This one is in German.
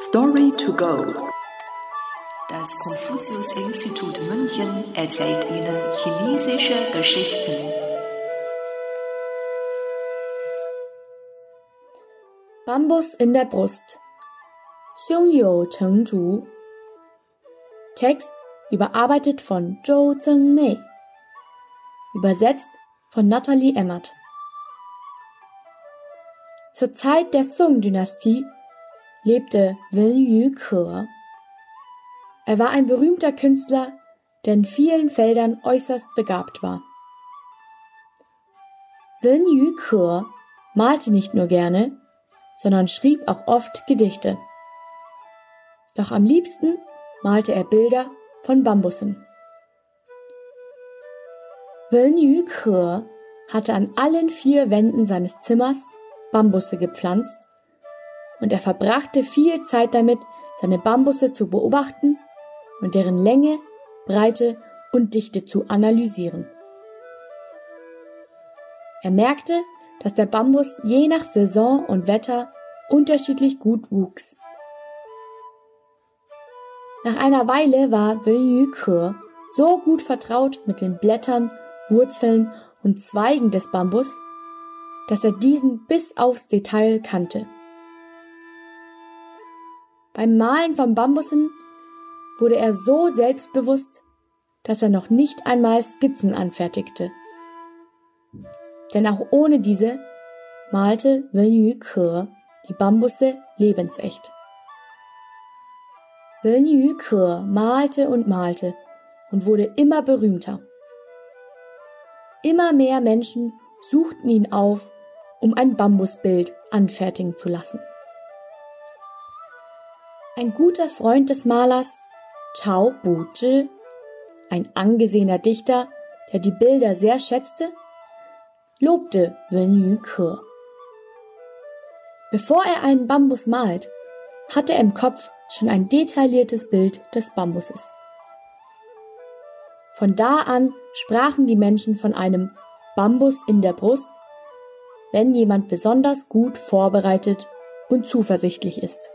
Story to go. Das Konfuzius-Institut München erzählt Ihnen chinesische Geschichten. Bambus in der Brust. Xiong You Cheng Zhu. Text überarbeitet von Zhou Zhengmei. Übersetzt von Natalie Emmert. Zur Zeit der Song-Dynastie lebte Wen Yu Ke. Er war ein berühmter Künstler, der in vielen Feldern äußerst begabt war. Wen Yu Ke malte nicht nur gerne, sondern schrieb auch oft Gedichte. Doch am liebsten malte er Bilder von Bambussen. Wen Yu Ke hatte an allen vier Wänden seines Zimmers Bambusse gepflanzt und er verbrachte viel Zeit damit, seine Bambusse zu beobachten und deren Länge, Breite und Dichte zu analysieren. Er merkte, dass der Bambus je nach Saison und Wetter unterschiedlich gut wuchs. Nach einer Weile war Wen Yu Ke so gut vertraut mit den Blättern, Wurzeln und Zweigen des Bambus, dass er diesen bis aufs Detail kannte. Beim Malen von Bambussen wurde er so selbstbewusst, dass er noch nicht einmal Skizzen anfertigte. Denn auch ohne diese malte Wen Yu die Bambusse lebensecht. Wen Yu malte und malte und wurde immer berühmter. Immer mehr Menschen suchten ihn auf, um ein Bambusbild anfertigen zu lassen. Ein guter Freund des Malers, Chao Buzhi, ein angesehener Dichter, der die Bilder sehr schätzte, lobte Wen Yu Ke. Bevor er einen Bambus malt, hatte er im Kopf schon ein detailliertes Bild des Bambuses. Von da an sprachen die Menschen von einem Bambus in der Brust, wenn jemand besonders gut vorbereitet und zuversichtlich ist.